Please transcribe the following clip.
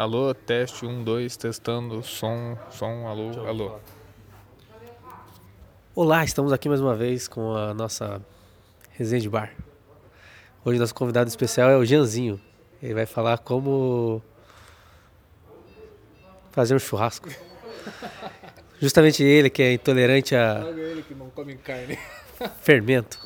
Alô, teste, um, dois, testando, som, som, alô, alô. Olá, estamos aqui mais uma vez com a nossa resenha de bar. Hoje nosso convidado especial é o Janzinho. Ele vai falar como fazer um churrasco. Justamente ele que é intolerante a ele que não come carne. fermento.